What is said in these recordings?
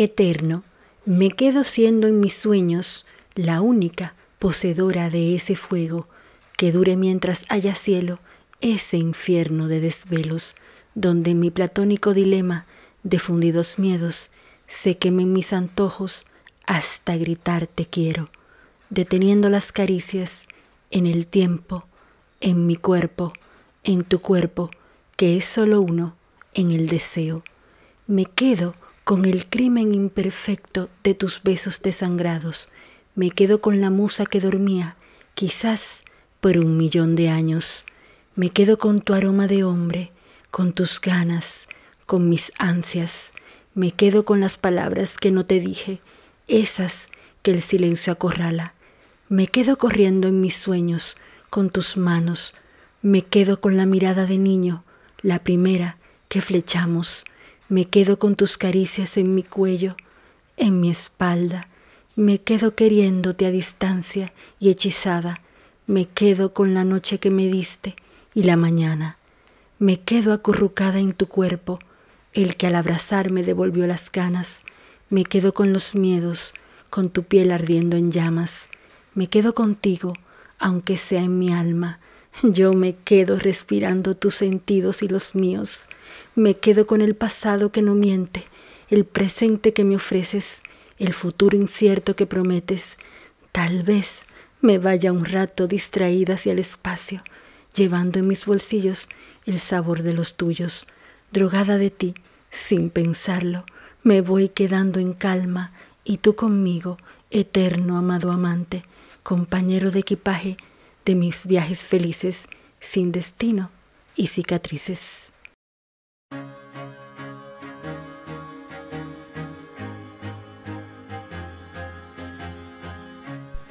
Eterno, me quedo siendo en mis sueños la única poseedora de ese fuego que dure mientras haya cielo, ese infierno de desvelos, donde mi platónico dilema de fundidos miedos se quemen mis antojos hasta gritar te quiero, deteniendo las caricias en el tiempo, en mi cuerpo, en tu cuerpo, que es solo uno, en el deseo. Me quedo con el crimen imperfecto de tus besos desangrados, me quedo con la musa que dormía, quizás por un millón de años, me quedo con tu aroma de hombre, con tus ganas, con mis ansias, me quedo con las palabras que no te dije, esas que el silencio acorrala, me quedo corriendo en mis sueños, con tus manos, me quedo con la mirada de niño, la primera que flechamos, me quedo con tus caricias en mi cuello, en mi espalda, me quedo queriéndote a distancia y hechizada, me quedo con la noche que me diste y la mañana, me quedo acurrucada en tu cuerpo, el que al abrazarme devolvió las ganas, me quedo con los miedos, con tu piel ardiendo en llamas, me quedo contigo, aunque sea en mi alma, yo me quedo respirando tus sentidos y los míos, me quedo con el pasado que no miente, el presente que me ofreces, el futuro incierto que prometes. Tal vez me vaya un rato distraída hacia el espacio, llevando en mis bolsillos el sabor de los tuyos, drogada de ti, sin pensarlo, me voy quedando en calma y tú conmigo, eterno amado amante, compañero de equipaje, de mis viajes felices, sin destino y cicatrices.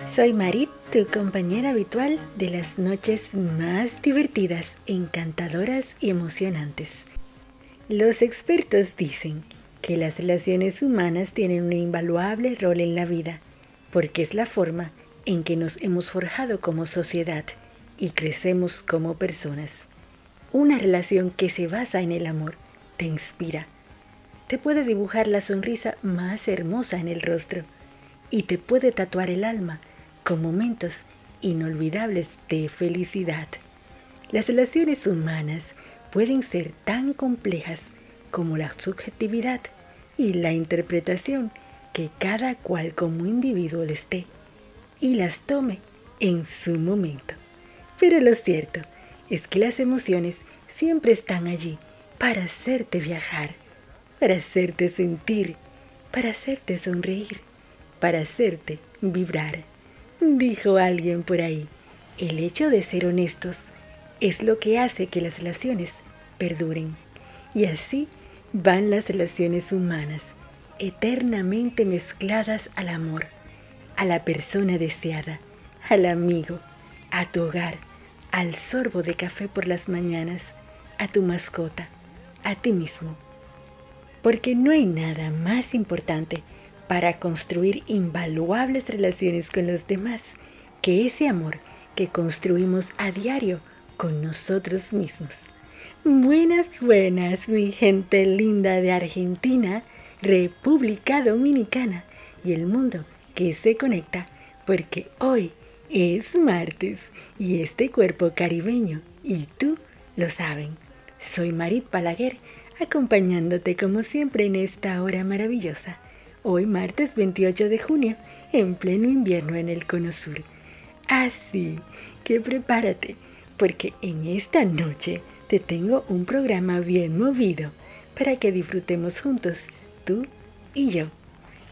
Soy Marit, tu compañera habitual de las noches más divertidas, encantadoras y emocionantes. Los expertos dicen que las relaciones humanas tienen un invaluable rol en la vida, porque es la forma en que nos hemos forjado como sociedad y crecemos como personas. Una relación que se basa en el amor te inspira, te puede dibujar la sonrisa más hermosa en el rostro y te puede tatuar el alma con momentos inolvidables de felicidad. Las relaciones humanas pueden ser tan complejas como la subjetividad y la interpretación que cada cual como individuo les dé y las tome en su momento. Pero lo cierto es que las emociones siempre están allí para hacerte viajar, para hacerte sentir, para hacerte sonreír, para hacerte vibrar. Dijo alguien por ahí, el hecho de ser honestos es lo que hace que las relaciones perduren. Y así van las relaciones humanas, eternamente mezcladas al amor a la persona deseada, al amigo, a tu hogar, al sorbo de café por las mañanas, a tu mascota, a ti mismo. Porque no hay nada más importante para construir invaluables relaciones con los demás que ese amor que construimos a diario con nosotros mismos. Buenas, buenas, mi gente linda de Argentina, República Dominicana y el mundo que se conecta porque hoy es martes y este cuerpo caribeño y tú lo saben. Soy Marit Palaguer acompañándote como siempre en esta hora maravillosa. Hoy martes 28 de junio en pleno invierno en el Cono Sur. Así que prepárate porque en esta noche te tengo un programa bien movido para que disfrutemos juntos, tú y yo.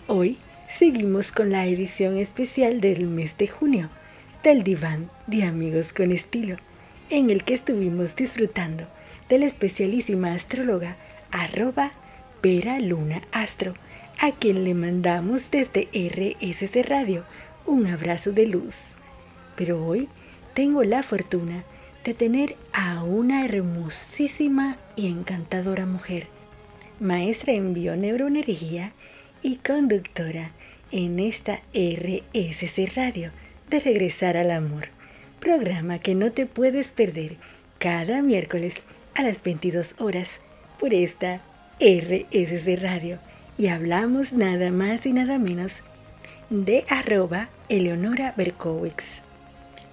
Hoy seguimos con la edición especial del mes de junio del diván de Amigos con Estilo, en el que estuvimos disfrutando de la especialísima astróloga arroba Vera Luna Astro, a quien le mandamos desde RSC Radio un abrazo de luz. Pero hoy tengo la fortuna de tener a una hermosísima y encantadora mujer, maestra en bioneuroenergía y conductora en esta RSC Radio de Regresar al Amor, programa que no te puedes perder cada miércoles a las 22 horas por esta RSC Radio y hablamos nada más y nada menos de arroba Eleonora Berkowitz.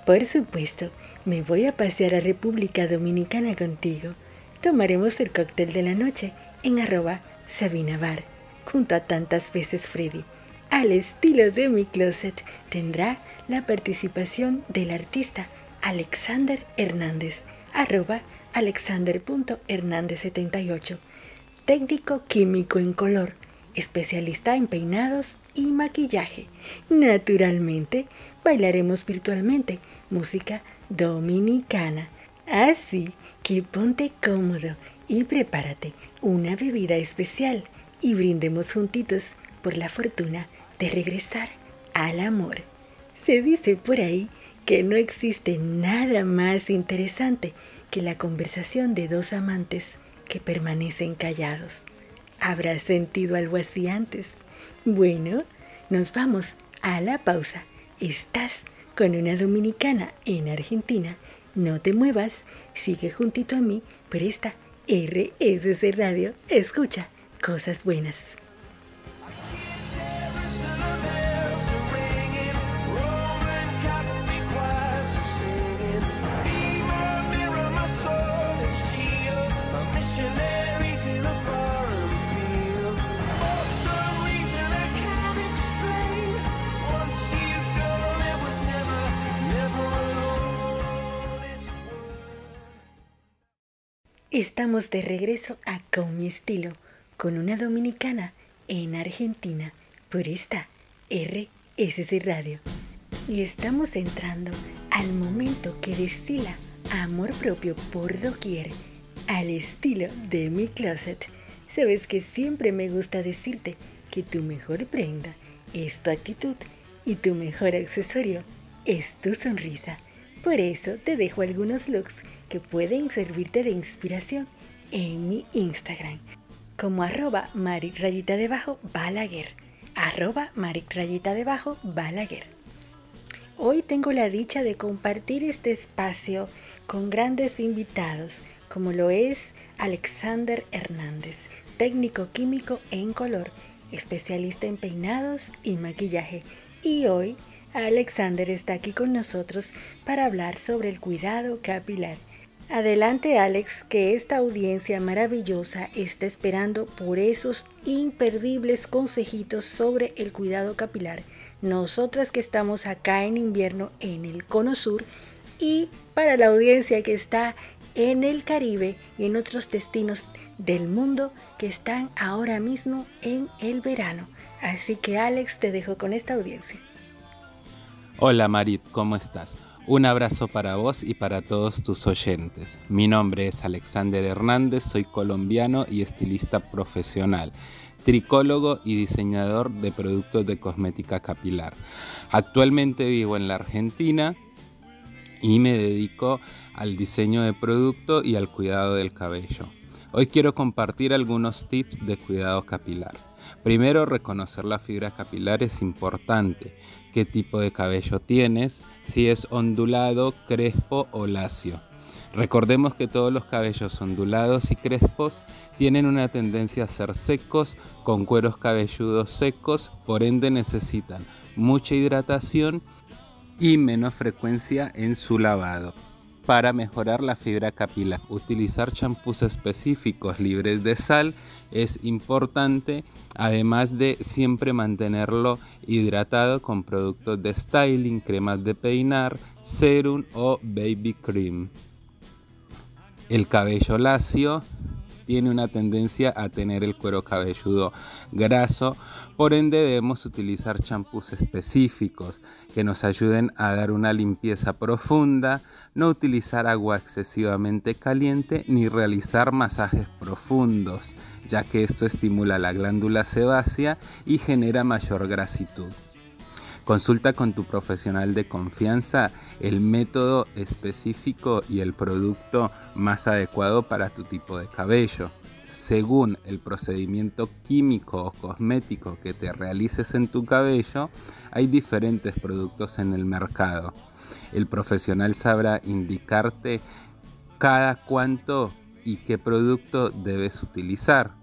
Por supuesto, me voy a pasear a República Dominicana contigo. Tomaremos el cóctel de la noche en arroba Sabina Bar, junto a tantas veces Freddy. Al estilo de mi closet tendrá la participación del artista Alexander Hernández, arroba alexander.hernández78, técnico químico en color, especialista en peinados y maquillaje. Naturalmente, bailaremos virtualmente música dominicana. Así que ponte cómodo y prepárate una bebida especial y brindemos juntitos por la fortuna de regresar al amor. Se dice por ahí que no existe nada más interesante que la conversación de dos amantes que permanecen callados. ¿Habrás sentido algo así antes? Bueno, nos vamos a la pausa. Estás con una dominicana en Argentina. No te muevas, sigue juntito a mí por esta RSC Radio. Escucha cosas buenas. Estamos de regreso a Con mi estilo, con una dominicana en Argentina, por esta RSC Radio. Y estamos entrando al momento que destila amor propio por doquier, al estilo de mi closet. Sabes que siempre me gusta decirte que tu mejor prenda es tu actitud y tu mejor accesorio es tu sonrisa. Por eso te dejo algunos looks que pueden servirte de inspiración en mi Instagram como arroba maric debajo balaguer arroba rayita debajo balaguer. Hoy tengo la dicha de compartir este espacio con grandes invitados como lo es Alexander Hernández técnico químico en color especialista en peinados y maquillaje. Y hoy Alexander está aquí con nosotros para hablar sobre el cuidado capilar Adelante Alex, que esta audiencia maravillosa está esperando por esos imperdibles consejitos sobre el cuidado capilar. Nosotras que estamos acá en invierno en el Cono Sur y para la audiencia que está en el Caribe y en otros destinos del mundo que están ahora mismo en el verano. Así que Alex, te dejo con esta audiencia. Hola Marit, ¿cómo estás? Un abrazo para vos y para todos tus oyentes. Mi nombre es Alexander Hernández, soy colombiano y estilista profesional, tricólogo y diseñador de productos de cosmética capilar. Actualmente vivo en la Argentina y me dedico al diseño de producto y al cuidado del cabello. Hoy quiero compartir algunos tips de cuidado capilar. Primero, reconocer la fibra capilar es importante. ¿Qué tipo de cabello tienes? Si es ondulado, crespo o lacio. Recordemos que todos los cabellos ondulados y crespos tienen una tendencia a ser secos, con cueros cabelludos secos, por ende necesitan mucha hidratación y menos frecuencia en su lavado para mejorar la fibra capilar. Utilizar champús específicos libres de sal es importante, además de siempre mantenerlo hidratado con productos de styling, cremas de peinar, serum o baby cream. El cabello lacio tiene una tendencia a tener el cuero cabelludo graso, por ende debemos utilizar champús específicos que nos ayuden a dar una limpieza profunda, no utilizar agua excesivamente caliente ni realizar masajes profundos, ya que esto estimula la glándula sebácea y genera mayor grasitud. Consulta con tu profesional de confianza el método específico y el producto más adecuado para tu tipo de cabello. Según el procedimiento químico o cosmético que te realices en tu cabello, hay diferentes productos en el mercado. El profesional sabrá indicarte cada cuánto y qué producto debes utilizar.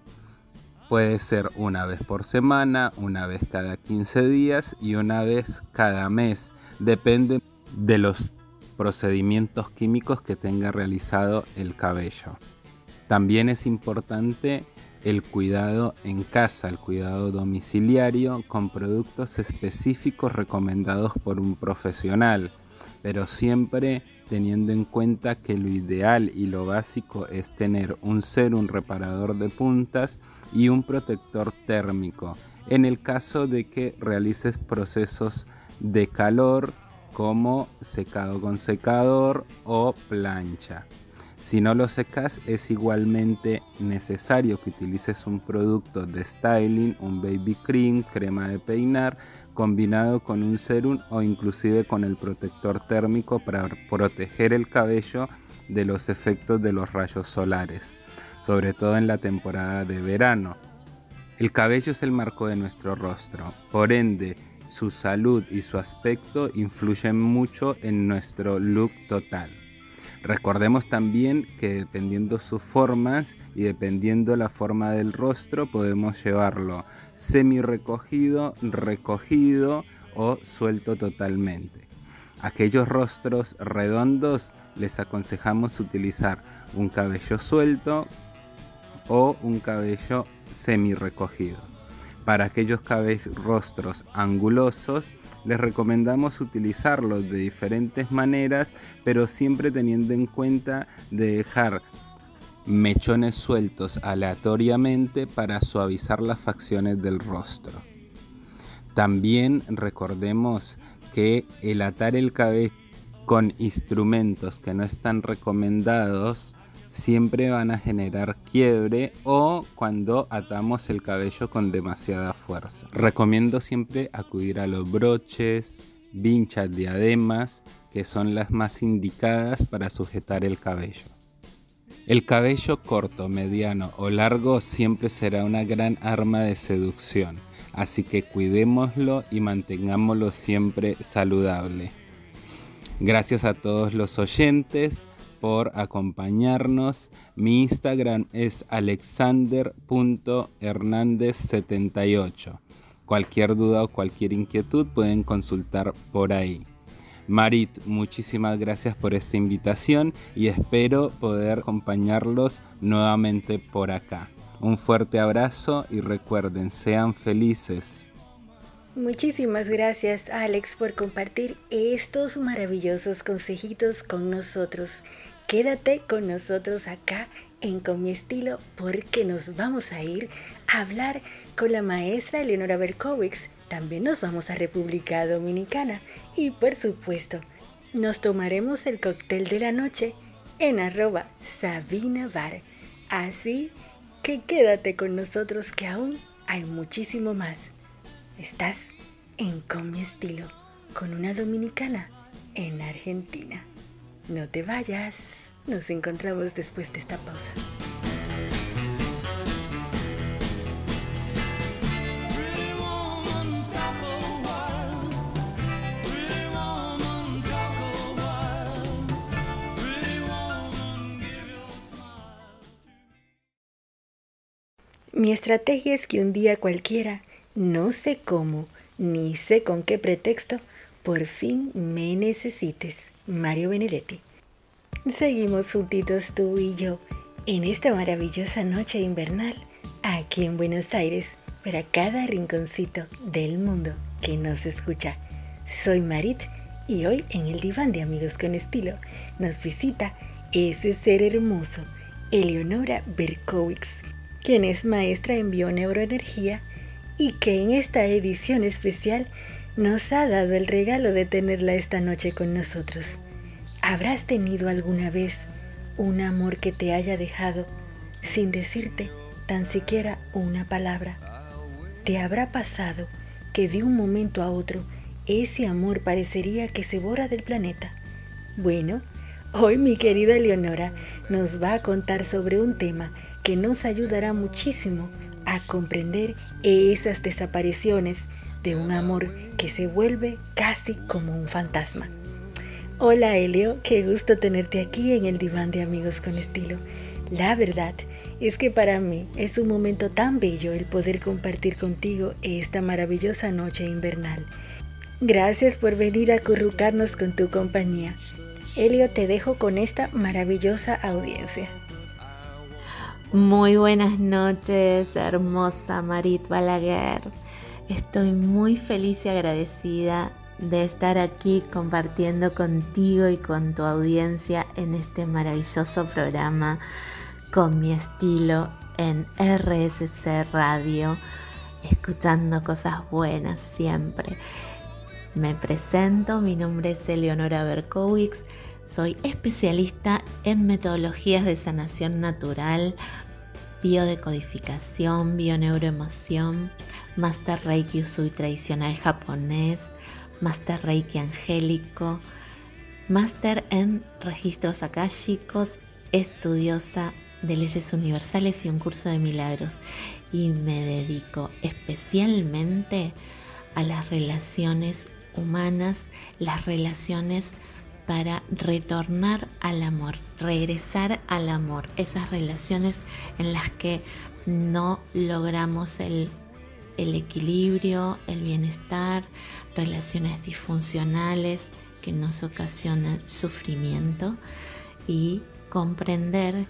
Puede ser una vez por semana, una vez cada 15 días y una vez cada mes. Depende de los procedimientos químicos que tenga realizado el cabello. También es importante el cuidado en casa, el cuidado domiciliario con productos específicos recomendados por un profesional, pero siempre teniendo en cuenta que lo ideal y lo básico es tener un un reparador de puntas y un protector térmico en el caso de que realices procesos de calor como secado con secador o plancha. Si no lo secas es igualmente necesario que utilices un producto de styling, un baby cream, crema de peinar, combinado con un serum o inclusive con el protector térmico para proteger el cabello de los efectos de los rayos solares, sobre todo en la temporada de verano. El cabello es el marco de nuestro rostro, por ende, su salud y su aspecto influyen mucho en nuestro look total. Recordemos también que dependiendo sus formas y dependiendo la forma del rostro podemos llevarlo semi recogido, recogido o suelto totalmente. Aquellos rostros redondos les aconsejamos utilizar un cabello suelto o un cabello semi recogido. Para aquellos rostros angulosos, les recomendamos utilizarlos de diferentes maneras, pero siempre teniendo en cuenta de dejar mechones sueltos aleatoriamente para suavizar las facciones del rostro. También recordemos que el atar el cabello con instrumentos que no están recomendados siempre van a generar quiebre o cuando atamos el cabello con demasiada fuerza. Recomiendo siempre acudir a los broches, vinchas, diademas, que son las más indicadas para sujetar el cabello. El cabello corto, mediano o largo siempre será una gran arma de seducción, así que cuidémoslo y mantengámoslo siempre saludable. Gracias a todos los oyentes por acompañarnos. Mi Instagram es alexander.hernandez78. Cualquier duda o cualquier inquietud pueden consultar por ahí. Marit, muchísimas gracias por esta invitación y espero poder acompañarlos nuevamente por acá. Un fuerte abrazo y recuerden, sean felices. Muchísimas gracias Alex por compartir estos maravillosos consejitos con nosotros. Quédate con nosotros acá en Con mi estilo porque nos vamos a ir a hablar con la maestra Eleonora Berkowitz. También nos vamos a República Dominicana y por supuesto nos tomaremos el cóctel de la noche en arroba Sabina Bar. Así que quédate con nosotros que aún hay muchísimo más. Estás en Con mi estilo con una dominicana en Argentina. No te vayas. Nos encontramos después de esta pausa. Mi estrategia es que un día cualquiera, no sé cómo, ni sé con qué pretexto, por fin me necesites. Mario Benedetti. Seguimos juntitos tú y yo en esta maravillosa noche invernal aquí en Buenos Aires para cada rinconcito del mundo que nos escucha. Soy Marit y hoy en el diván de amigos con estilo nos visita ese ser hermoso, Eleonora Berkowitz, quien es maestra en bioneuroenergía y que en esta edición especial nos ha dado el regalo de tenerla esta noche con nosotros. ¿Habrás tenido alguna vez un amor que te haya dejado sin decirte tan siquiera una palabra? ¿Te habrá pasado que de un momento a otro ese amor parecería que se borra del planeta? Bueno, hoy mi querida Leonora nos va a contar sobre un tema que nos ayudará muchísimo a comprender esas desapariciones de un amor que se vuelve casi como un fantasma. Hola Helio, qué gusto tenerte aquí en el diván de amigos con estilo. La verdad es que para mí es un momento tan bello el poder compartir contigo esta maravillosa noche invernal. Gracias por venir a acurrucarnos con tu compañía. Elio, te dejo con esta maravillosa audiencia. Muy buenas noches, hermosa Marit Balaguer. Estoy muy feliz y agradecida de estar aquí compartiendo contigo y con tu audiencia en este maravilloso programa con mi estilo en RSC Radio, escuchando cosas buenas siempre. Me presento, mi nombre es Eleonora Berkowitz, soy especialista en metodologías de sanación natural, biodecodificación, bioneuroemoción, Master Reiki Usui tradicional japonés, Master Reiki angélico, Master en registros akáshicos, estudiosa de leyes universales y un curso de milagros. Y me dedico especialmente a las relaciones humanas, las relaciones para retornar al amor, regresar al amor, esas relaciones en las que no logramos el, el equilibrio, el bienestar, relaciones disfuncionales que nos ocasionan sufrimiento y comprender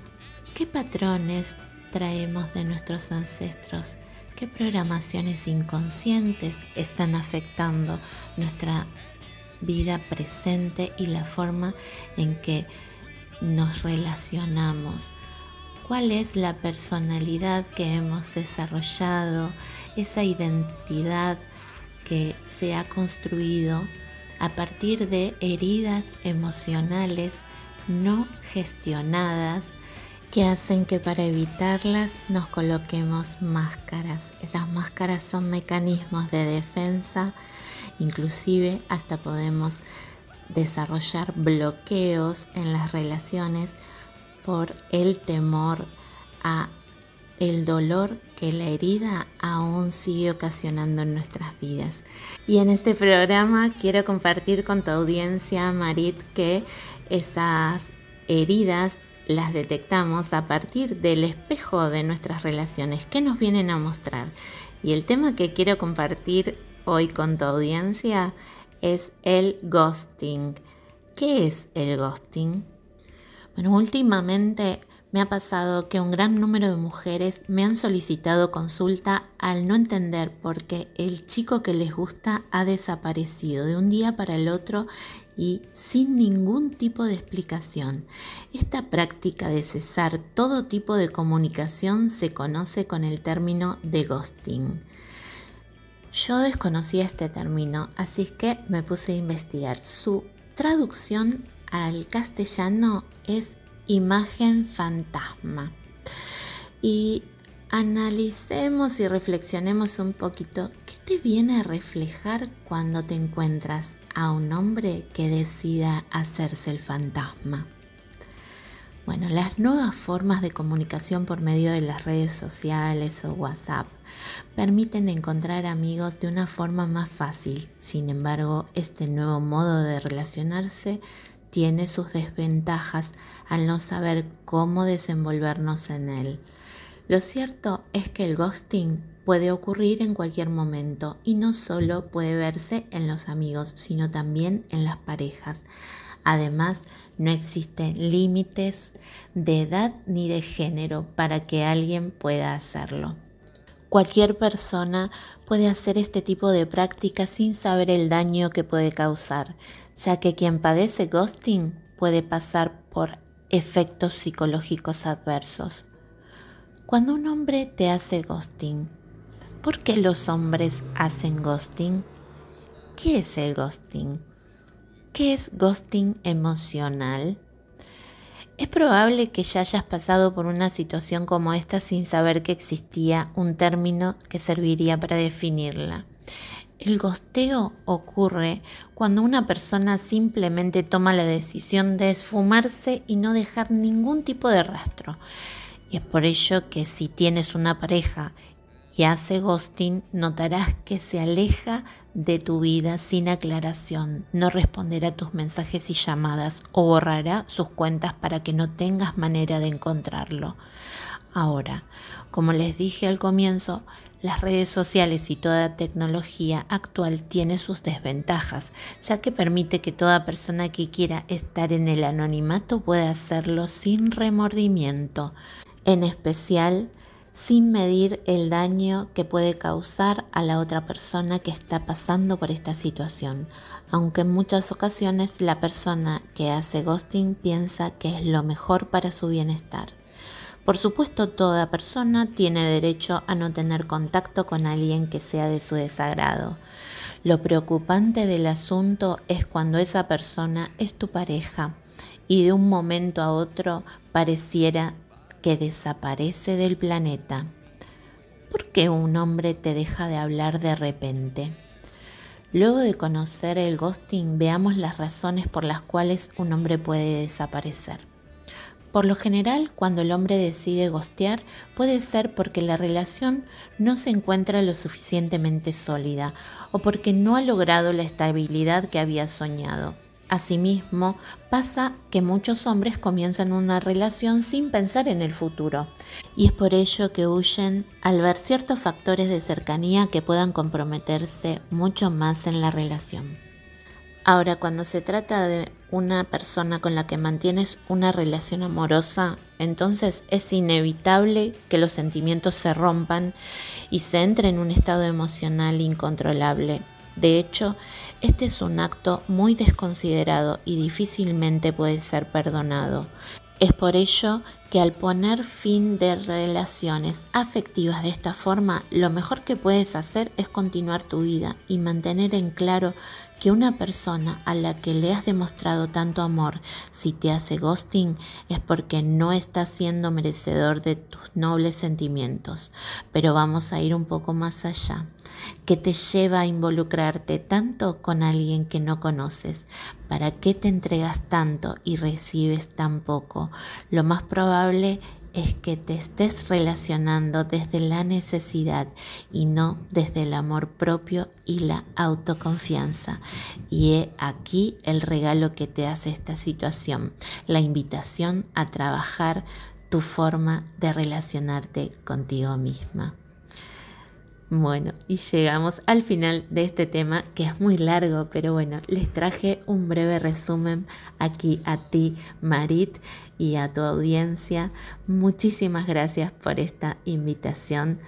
qué patrones traemos de nuestros ancestros, qué programaciones inconscientes están afectando nuestra vida presente y la forma en que nos relacionamos. ¿Cuál es la personalidad que hemos desarrollado, esa identidad que se ha construido a partir de heridas emocionales no gestionadas que hacen que para evitarlas nos coloquemos máscaras. Esas máscaras son mecanismos de defensa, inclusive hasta podemos desarrollar bloqueos en las relaciones por el temor a el dolor que la herida aún sigue ocasionando en nuestras vidas. Y en este programa quiero compartir con tu audiencia, Marit, que esas heridas las detectamos a partir del espejo de nuestras relaciones que nos vienen a mostrar. Y el tema que quiero compartir hoy con tu audiencia es el ghosting. ¿Qué es el ghosting? Bueno, últimamente me ha pasado que un gran número de mujeres me han solicitado consulta al no entender por qué el chico que les gusta ha desaparecido de un día para el otro y sin ningún tipo de explicación. Esta práctica de cesar todo tipo de comunicación se conoce con el término de ghosting. Yo desconocía este término, así que me puse a investigar. Su traducción al castellano es imagen fantasma. Y analicemos y reflexionemos un poquito qué te viene a reflejar cuando te encuentras a un hombre que decida hacerse el fantasma. Bueno, las nuevas formas de comunicación por medio de las redes sociales o WhatsApp permiten encontrar amigos de una forma más fácil. Sin embargo, este nuevo modo de relacionarse tiene sus desventajas al no saber cómo desenvolvernos en él. Lo cierto es que el ghosting puede ocurrir en cualquier momento y no solo puede verse en los amigos, sino también en las parejas. Además, no existen límites de edad ni de género para que alguien pueda hacerlo. Cualquier persona puede hacer este tipo de práctica sin saber el daño que puede causar, ya que quien padece ghosting puede pasar por efectos psicológicos adversos. Cuando un hombre te hace ghosting, ¿por qué los hombres hacen ghosting? ¿Qué es el ghosting? ¿Qué es ghosting emocional? Es probable que ya hayas pasado por una situación como esta sin saber que existía un término que serviría para definirla. El gosteo ocurre cuando una persona simplemente toma la decisión de esfumarse y no dejar ningún tipo de rastro. Y es por ello que si tienes una pareja y hace ghosting, notarás que se aleja de tu vida sin aclaración, no responderá tus mensajes y llamadas o borrará sus cuentas para que no tengas manera de encontrarlo. Ahora, como les dije al comienzo, las redes sociales y toda tecnología actual tiene sus desventajas, ya que permite que toda persona que quiera estar en el anonimato pueda hacerlo sin remordimiento, en especial sin medir el daño que puede causar a la otra persona que está pasando por esta situación, aunque en muchas ocasiones la persona que hace ghosting piensa que es lo mejor para su bienestar. Por supuesto, toda persona tiene derecho a no tener contacto con alguien que sea de su desagrado. Lo preocupante del asunto es cuando esa persona es tu pareja y de un momento a otro pareciera que desaparece del planeta. ¿Por qué un hombre te deja de hablar de repente? Luego de conocer el ghosting, veamos las razones por las cuales un hombre puede desaparecer. Por lo general, cuando el hombre decide gostear, puede ser porque la relación no se encuentra lo suficientemente sólida o porque no ha logrado la estabilidad que había soñado. Asimismo, pasa que muchos hombres comienzan una relación sin pensar en el futuro, y es por ello que huyen al ver ciertos factores de cercanía que puedan comprometerse mucho más en la relación. Ahora, cuando se trata de una persona con la que mantienes una relación amorosa, entonces es inevitable que los sentimientos se rompan y se entre en un estado emocional incontrolable. De hecho, este es un acto muy desconsiderado y difícilmente puede ser perdonado. Es por ello que al poner fin de relaciones afectivas de esta forma, lo mejor que puedes hacer es continuar tu vida y mantener en claro que una persona a la que le has demostrado tanto amor, si te hace ghosting, es porque no está siendo merecedor de tus nobles sentimientos. Pero vamos a ir un poco más allá. ¿Qué te lleva a involucrarte tanto con alguien que no conoces? ¿Para qué te entregas tanto y recibes tan poco? Lo más probable es que te estés relacionando desde la necesidad y no desde el amor propio y la autoconfianza. Y he aquí el regalo que te hace esta situación, la invitación a trabajar tu forma de relacionarte contigo misma. Bueno, y llegamos al final de este tema que es muy largo, pero bueno, les traje un breve resumen aquí a ti, Marit, y a tu audiencia. Muchísimas gracias por esta invitación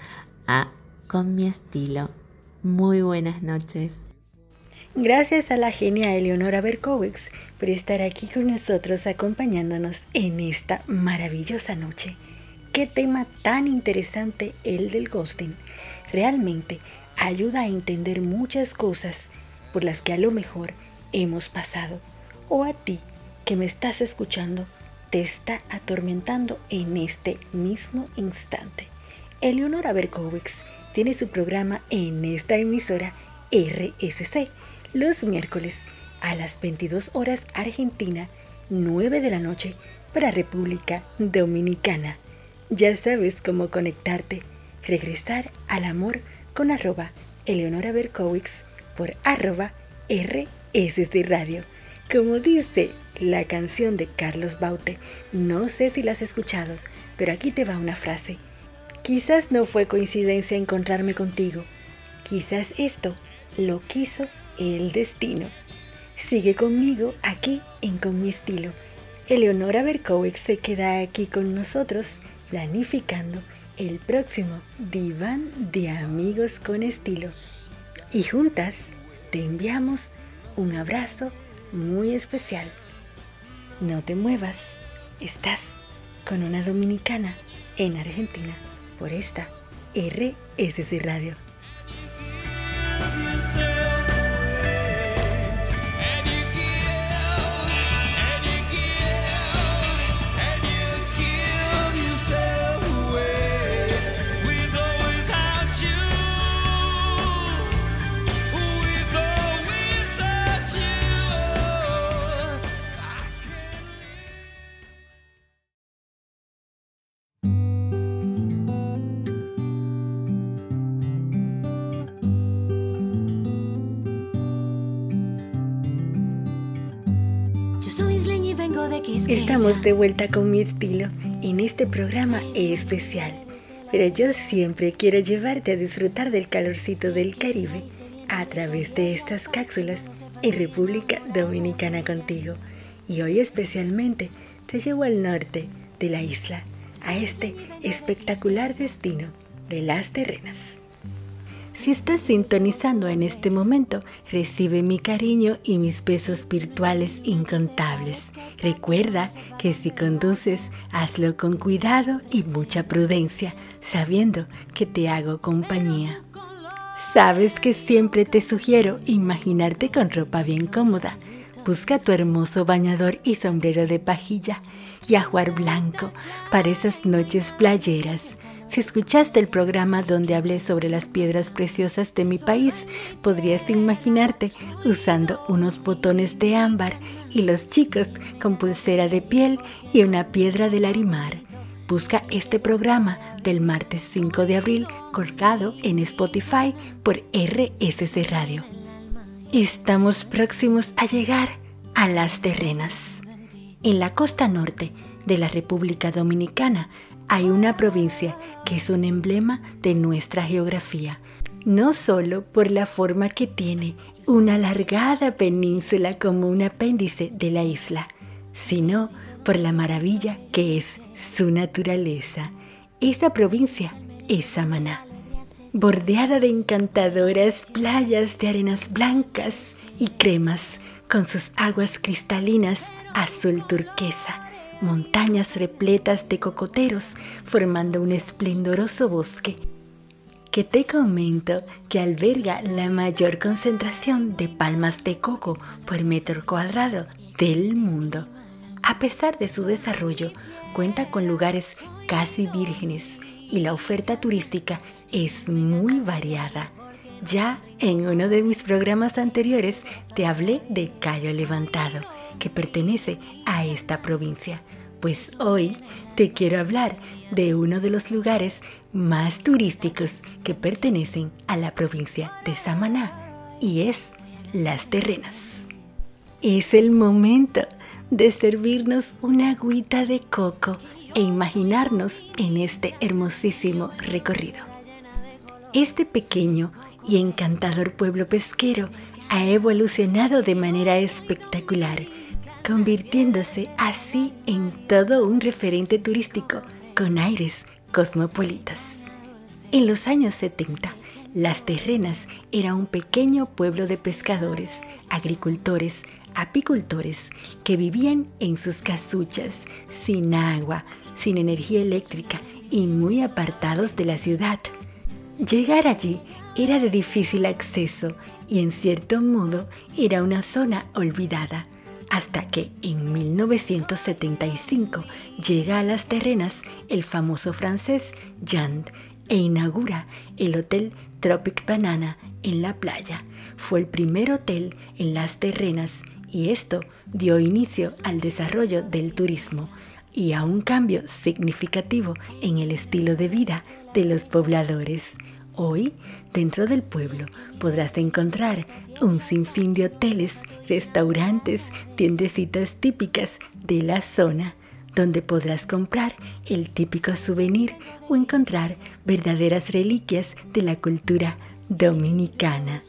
a Con mi estilo. Muy buenas noches. Gracias a la genia Eleonora Berkowitz por estar aquí con nosotros acompañándonos en esta maravillosa noche. Qué tema tan interesante el del ghosting realmente ayuda a entender muchas cosas por las que a lo mejor hemos pasado o a ti que me estás escuchando te está atormentando en este mismo instante. Eleonora Berkowitz tiene su programa en esta emisora RSC los miércoles a las 22 horas Argentina, 9 de la noche para República Dominicana. Ya sabes cómo conectarte regresar al amor con arroba Eleonora Berkowitz por arroba RSC Radio. Como dice la canción de Carlos Baute, no sé si la has escuchado, pero aquí te va una frase. Quizás no fue coincidencia encontrarme contigo, quizás esto lo quiso el destino. Sigue conmigo aquí en Con mi estilo. Eleonora Berkowitz se queda aquí con nosotros planificando el próximo diván de amigos con estilo. Y juntas te enviamos un abrazo muy especial. No te muevas, estás con una dominicana en Argentina por esta RSC Radio. Estamos de vuelta con mi estilo en este programa especial. Pero yo siempre quiero llevarte a disfrutar del calorcito del Caribe a través de estas cápsulas en República Dominicana contigo. Y hoy especialmente te llevo al norte de la isla, a este espectacular destino de las terrenas. Si estás sintonizando en este momento, recibe mi cariño y mis besos virtuales incontables. Recuerda que si conduces, hazlo con cuidado y mucha prudencia, sabiendo que te hago compañía. Sabes que siempre te sugiero imaginarte con ropa bien cómoda. Busca tu hermoso bañador y sombrero de pajilla y ajuar blanco para esas noches playeras si escuchaste el programa donde hablé sobre las piedras preciosas de mi país, podrías imaginarte usando unos botones de ámbar y los chicos con pulsera de piel y una piedra del arimar. Busca este programa del martes 5 de abril colgado en Spotify por RSC Radio. Estamos próximos a llegar a las terrenas. En la costa norte de la República Dominicana hay una provincia que es un emblema de nuestra geografía, no solo por la forma que tiene una alargada península como un apéndice de la isla, sino por la maravilla que es su naturaleza. Esa provincia es Samaná, bordeada de encantadoras playas de arenas blancas y cremas, con sus aguas cristalinas azul turquesa montañas repletas de cocoteros formando un esplendoroso bosque que te comento que alberga la mayor concentración de palmas de coco por metro cuadrado del mundo. A pesar de su desarrollo, cuenta con lugares casi vírgenes y la oferta turística es muy variada. Ya en uno de mis programas anteriores te hablé de Cayo Levantado que pertenece a esta provincia. Pues hoy te quiero hablar de uno de los lugares más turísticos que pertenecen a la provincia de Samaná y es Las Terrenas. Es el momento de servirnos una agüita de coco e imaginarnos en este hermosísimo recorrido. Este pequeño y encantador pueblo pesquero ha evolucionado de manera espectacular convirtiéndose así en todo un referente turístico con aires cosmopolitas. En los años 70, Las Terrenas era un pequeño pueblo de pescadores, agricultores, apicultores que vivían en sus casuchas, sin agua, sin energía eléctrica y muy apartados de la ciudad. Llegar allí era de difícil acceso y en cierto modo era una zona olvidada hasta que en 1975 llega a las terrenas el famoso francés Jean e inaugura el Hotel Tropic Banana en la playa. Fue el primer hotel en las terrenas y esto dio inicio al desarrollo del turismo y a un cambio significativo en el estilo de vida de los pobladores. Hoy, dentro del pueblo, podrás encontrar un sinfín de hoteles, restaurantes, tiendecitas típicas de la zona, donde podrás comprar el típico souvenir o encontrar verdaderas reliquias de la cultura dominicana.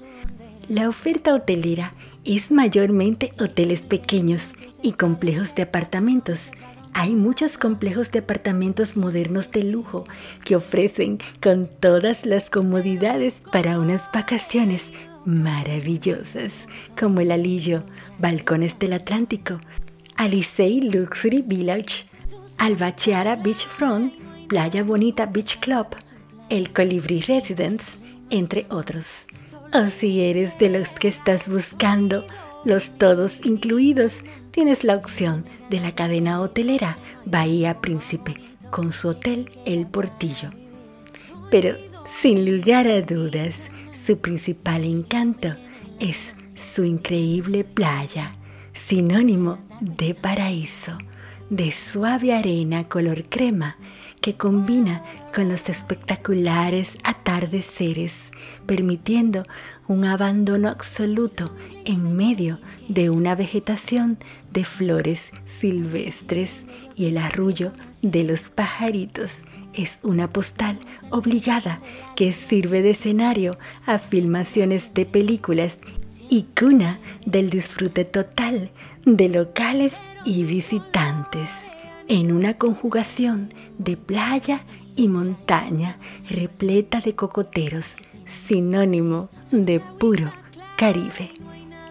La oferta hotelera es mayormente hoteles pequeños y complejos de apartamentos, hay muchos complejos de apartamentos modernos de lujo que ofrecen con todas las comodidades para unas vacaciones maravillosas, como el Alillo, Balcones del Atlántico, Alisei Luxury Village, Albachiara Beachfront, Playa Bonita Beach Club, el Colibri Residence, entre otros. O si eres de los que estás buscando los todos incluidos, tienes la opción de la cadena hotelera Bahía Príncipe con su hotel El Portillo. Pero sin lugar a dudas, su principal encanto es su increíble playa, sinónimo de paraíso, de suave arena color crema que combina con los espectaculares atardeceres, permitiendo un abandono absoluto en medio de una vegetación de flores silvestres. Y el arrullo de los pajaritos es una postal obligada que sirve de escenario a filmaciones de películas y cuna del disfrute total de locales y visitantes. En una conjugación de playa y montaña repleta de cocoteros, sinónimo de puro Caribe.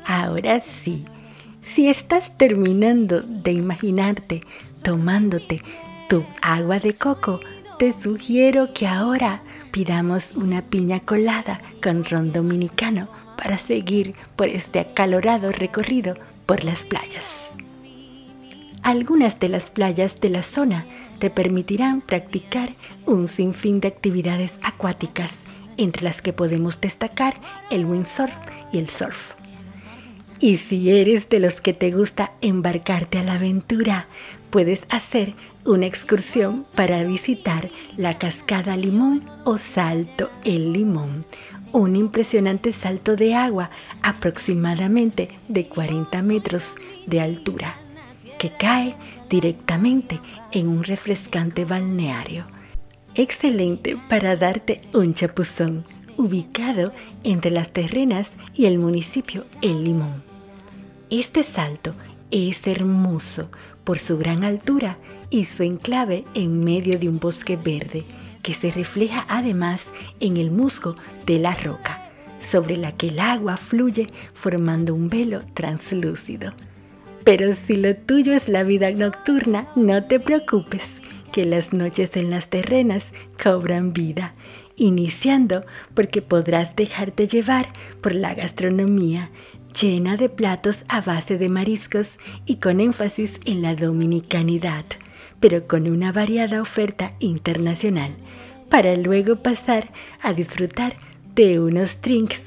Ahora sí, si estás terminando de imaginarte tomándote tu agua de coco, te sugiero que ahora pidamos una piña colada con ron dominicano para seguir por este acalorado recorrido por las playas. Algunas de las playas de la zona te permitirán practicar un sinfín de actividades acuáticas, entre las que podemos destacar el windsurf y el surf. Y si eres de los que te gusta embarcarte a la aventura, puedes hacer una excursión para visitar la cascada Limón o Salto El Limón, un impresionante salto de agua aproximadamente de 40 metros de altura que cae directamente en un refrescante balneario. Excelente para darte un chapuzón, ubicado entre las terrenas y el municipio El Limón. Este salto es hermoso por su gran altura y su enclave en medio de un bosque verde que se refleja además en el musgo de la roca, sobre la que el agua fluye formando un velo translúcido. Pero si lo tuyo es la vida nocturna, no te preocupes, que las noches en las terrenas cobran vida, iniciando porque podrás dejarte llevar por la gastronomía llena de platos a base de mariscos y con énfasis en la dominicanidad, pero con una variada oferta internacional, para luego pasar a disfrutar de unos drinks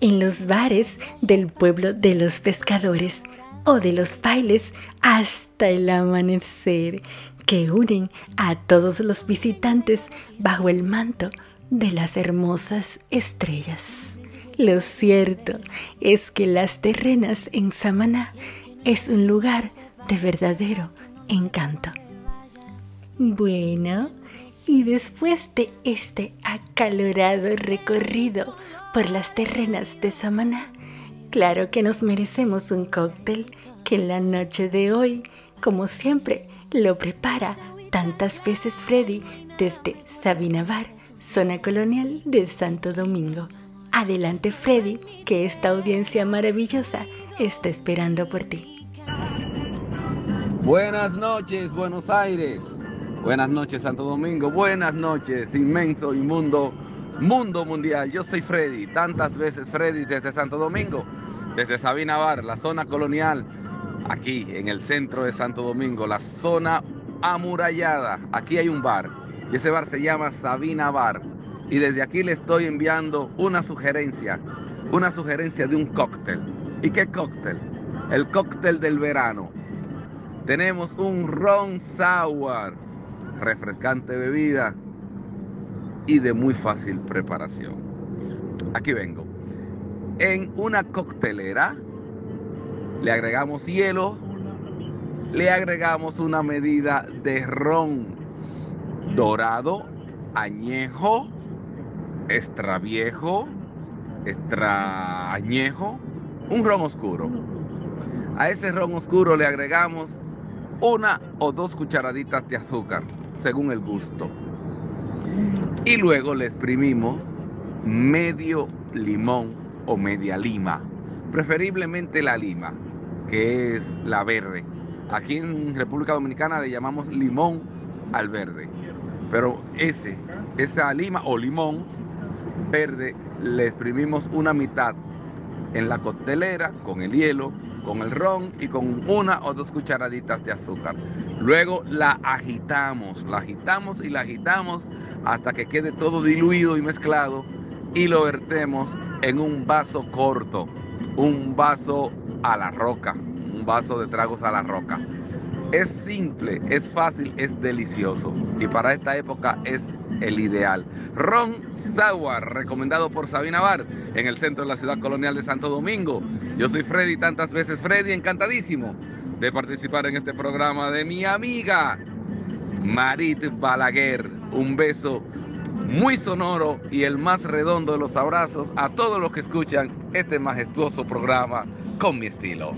en los bares del pueblo de los pescadores o de los bailes hasta el amanecer que unen a todos los visitantes bajo el manto de las hermosas estrellas. Lo cierto es que las terrenas en Samaná es un lugar de verdadero encanto. Bueno, y después de este acalorado recorrido por las terrenas de Samaná, Claro que nos merecemos un cóctel que en la noche de hoy, como siempre, lo prepara tantas veces Freddy desde Sabina Bar, zona colonial de Santo Domingo. Adelante Freddy, que esta audiencia maravillosa está esperando por ti. Buenas noches, Buenos Aires. Buenas noches, Santo Domingo. Buenas noches, inmenso, inmundo mundo mundial. Yo soy Freddy, tantas veces Freddy desde Santo Domingo desde Sabina Bar, la zona colonial, aquí en el centro de Santo Domingo, la zona amurallada. Aquí hay un bar y ese bar se llama Sabina Bar. Y desde aquí le estoy enviando una sugerencia, una sugerencia de un cóctel. ¿Y qué cóctel? El cóctel del verano. Tenemos un ron sour, refrescante bebida y de muy fácil preparación. Aquí vengo. En una coctelera le agregamos hielo, le agregamos una medida de ron dorado, añejo, extra viejo, extra añejo, un ron oscuro. A ese ron oscuro le agregamos una o dos cucharaditas de azúcar, según el gusto. Y luego le exprimimos medio limón o media lima, preferiblemente la lima, que es la verde. Aquí en República Dominicana le llamamos limón al verde, pero ese, esa lima o limón verde le exprimimos una mitad en la coctelera con el hielo, con el ron y con una o dos cucharaditas de azúcar. Luego la agitamos, la agitamos y la agitamos hasta que quede todo diluido y mezclado y lo vertemos en un vaso corto, un vaso a la roca, un vaso de tragos a la roca. Es simple, es fácil, es delicioso. Y para esta época es el ideal. Ron Sour, recomendado por Sabina Bar, en el centro de la ciudad colonial de Santo Domingo. Yo soy Freddy, tantas veces Freddy, encantadísimo de participar en este programa de mi amiga Marit Balaguer. Un beso muy sonoro y el más redondo de los abrazos a todos los que escuchan este majestuoso programa con mi estilo.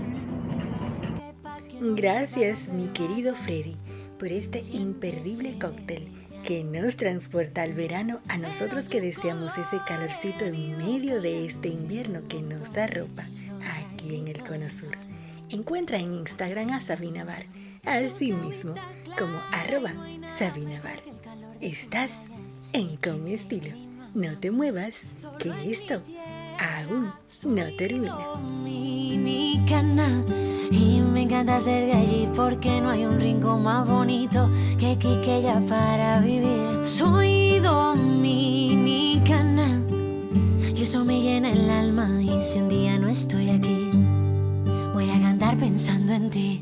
Gracias, mi querido Freddy, por este imperdible cóctel que nos transporta al verano a nosotros que deseamos ese calorcito en medio de este invierno que nos arropa aquí en el Cono Sur. Encuentra en Instagram a Sabina Bar, así mismo como arroba Sabina Bar. Estás en Con mi estilo. No te muevas, que esto aún no termina. Y me encanta ser de allí porque no hay un rincón más bonito que Quiqueya para vivir. Soy dominicana y eso me llena el alma. Y si un día no estoy aquí, voy a cantar pensando en ti.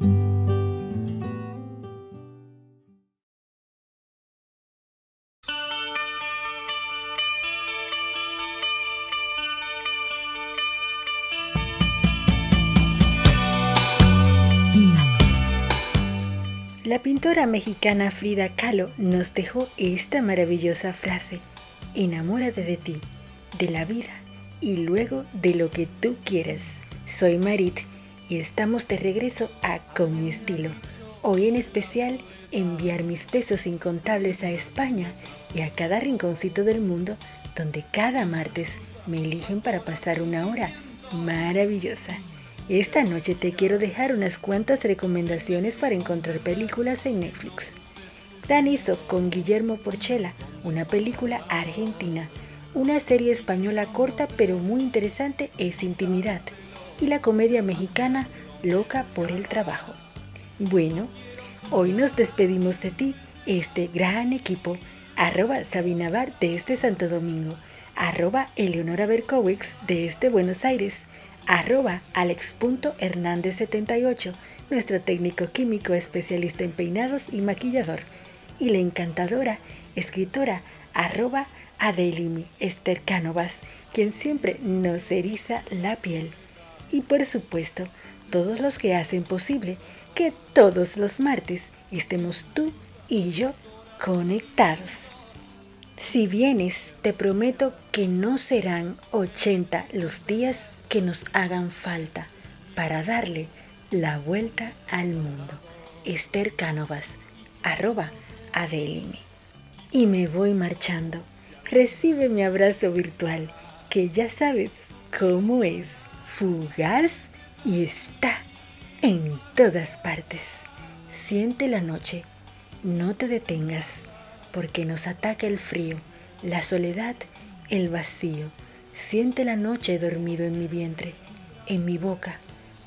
La pintora mexicana Frida Kahlo nos dejó esta maravillosa frase, enamórate de ti, de la vida y luego de lo que tú quieras. Soy Marit y estamos de regreso a Con mi estilo. Hoy en especial enviar mis pesos incontables a España y a cada rinconcito del mundo donde cada martes me eligen para pasar una hora maravillosa. Esta noche te quiero dejar unas cuantas recomendaciones para encontrar películas en Netflix. Dan hizo con Guillermo Porchela una película argentina. Una serie española corta pero muy interesante es Intimidad. Y la comedia mexicana Loca por el Trabajo. Bueno, hoy nos despedimos de ti, este gran equipo. Arroba Sabina Bar de este Santo Domingo. Arroba Eleonora Berkowitz de este Buenos Aires arroba alex.hernández78, nuestro técnico químico especialista en peinados y maquillador, y la encantadora escritora arroba Adelimi Esther Cánovas, quien siempre nos eriza la piel. Y por supuesto, todos los que hacen posible que todos los martes estemos tú y yo conectados. Si vienes, te prometo que no serán 80 los días que nos hagan falta para darle la vuelta al mundo. Esther Cánovas, arroba Adelimi. Y me voy marchando. Recibe mi abrazo virtual, que ya sabes cómo es, fugaz y está en todas partes. Siente la noche, no te detengas, porque nos ataca el frío, la soledad, el vacío Siente la noche dormido en mi vientre, en mi boca,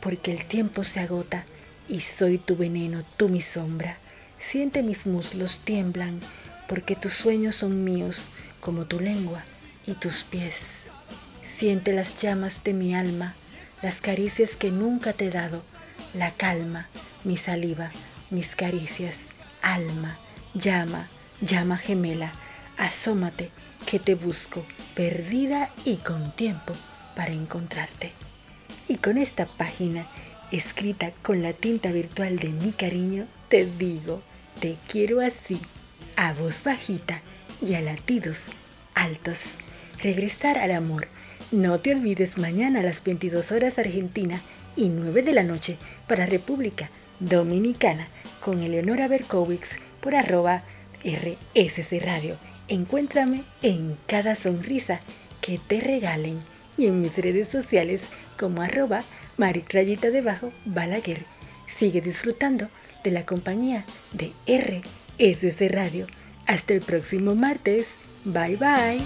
porque el tiempo se agota y soy tu veneno, tú mi sombra. Siente mis muslos tiemblan, porque tus sueños son míos, como tu lengua y tus pies. Siente las llamas de mi alma, las caricias que nunca te he dado, la calma, mi saliva, mis caricias, alma, llama, llama gemela, asómate que te busco, perdida y con tiempo para encontrarte. Y con esta página, escrita con la tinta virtual de mi cariño, te digo, te quiero así, a voz bajita y a latidos altos. Regresar al amor. No te olvides mañana a las 22 horas Argentina y 9 de la noche para República Dominicana con Eleonora Berkowitz por arroba RSC Radio Encuéntrame en cada sonrisa que te regalen y en mis redes sociales como arroba maritrayita debajo balaguer. Sigue disfrutando de la compañía de RSC Radio. Hasta el próximo martes. Bye bye.